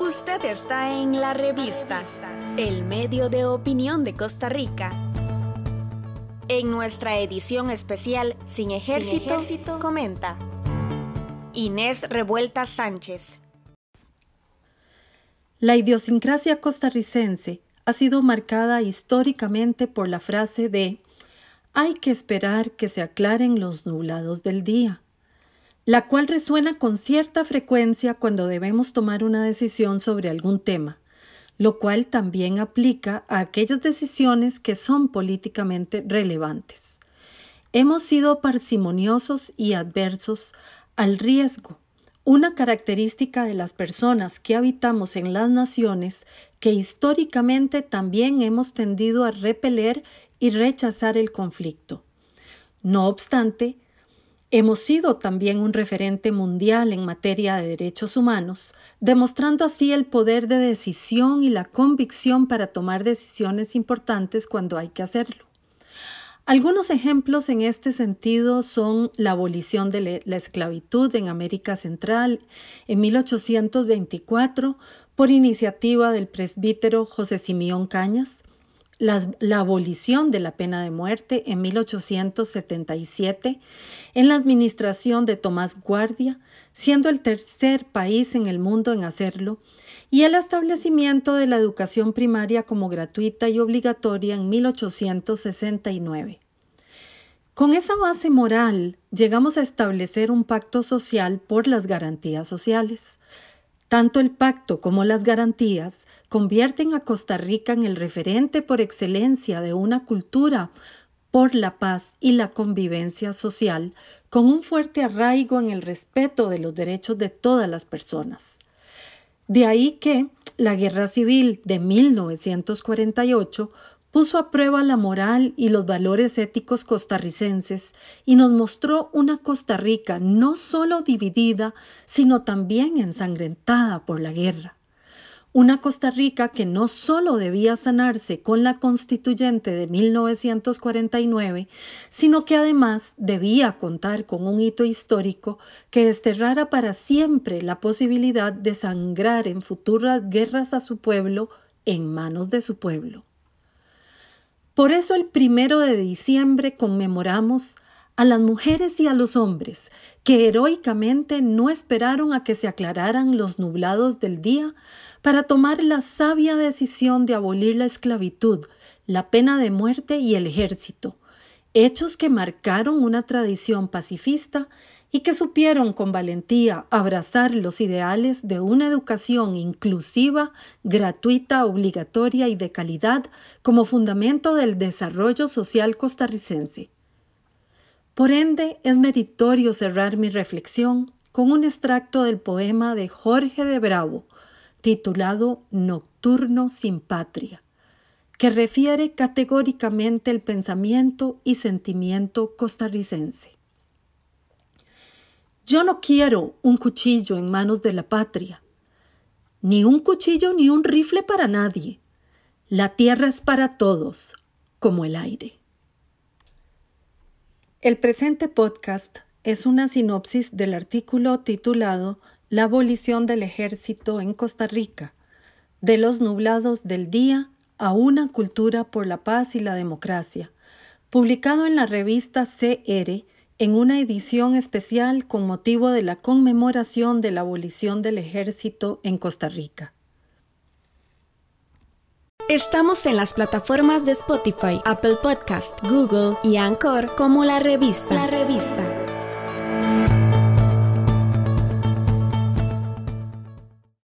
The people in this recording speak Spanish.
Usted está en la revista, el medio de opinión de Costa Rica. En nuestra edición especial Sin Ejército, comenta Inés Revuelta Sánchez. La idiosincrasia costarricense ha sido marcada históricamente por la frase de hay que esperar que se aclaren los nublados del día, la cual resuena con cierta frecuencia cuando debemos tomar una decisión sobre algún tema, lo cual también aplica a aquellas decisiones que son políticamente relevantes. Hemos sido parsimoniosos y adversos al riesgo, una característica de las personas que habitamos en las naciones que históricamente también hemos tendido a repeler y rechazar el conflicto. No obstante, hemos sido también un referente mundial en materia de derechos humanos, demostrando así el poder de decisión y la convicción para tomar decisiones importantes cuando hay que hacerlo. Algunos ejemplos en este sentido son la abolición de la esclavitud en América Central en 1824 por iniciativa del presbítero José Simeón Cañas, la, abolición de la pena de muerte en 1877 en la administración de Tomás Guardia, siendo el tercer país en el mundo en hacerlo, y el establecimiento de la educación primaria como gratuita y obligatoria en 1869. Con esa base moral llegamos a establecer un pacto social por las garantías sociales. Tanto el pacto como las garantías convierten a Costa Rica en el referente por excelencia de una cultura por la paz y la convivencia social, con un fuerte arraigo en el respeto de los derechos de todas las personas. De ahí que la Guerra Civil de 1948 puso a prueba la moral y los valores éticos costarricenses y nos mostró una Costa Rica no solo dividida, sino también ensangrentada por la guerra. Una Costa Rica que no solo debía sanarse con la constituyente de 1949, sino que además debía contar con un hito histórico que desterrara para siempre la posibilidad de sangrar en futuras guerras a su pueblo en manos de su pueblo. Por eso el primero de diciembre conmemoramos a las mujeres y a los hombres que heroicamente no esperaron a que se aclararan los nublados del día para tomar la sabia decisión de abolir la esclavitud, la pena de muerte y el ejército, hechos que marcaron una tradición pacifista y que supieron con valentía abrazar los ideales de una educación inclusiva, gratuita, obligatoria y de calidad como fundamento del desarrollo social costarricense. Por ende, es meritorio cerrar mi reflexión con un extracto del poema de Jorge de Bravo, titulado Nocturno sin Patria, que refiere categóricamente el pensamiento y sentimiento costarricense. Yo no quiero un cuchillo en manos de la patria, ni un cuchillo ni un rifle para nadie. La tierra es para todos, como el aire. El presente podcast es una sinopsis del artículo titulado la abolición del ejército en Costa Rica, de los nublados del día a una cultura por la paz y la democracia, publicado en la revista CR en una edición especial con motivo de la conmemoración de la abolición del ejército en Costa Rica. Estamos en las plataformas de Spotify, Apple Podcast, Google y Anchor como la revista. La revista.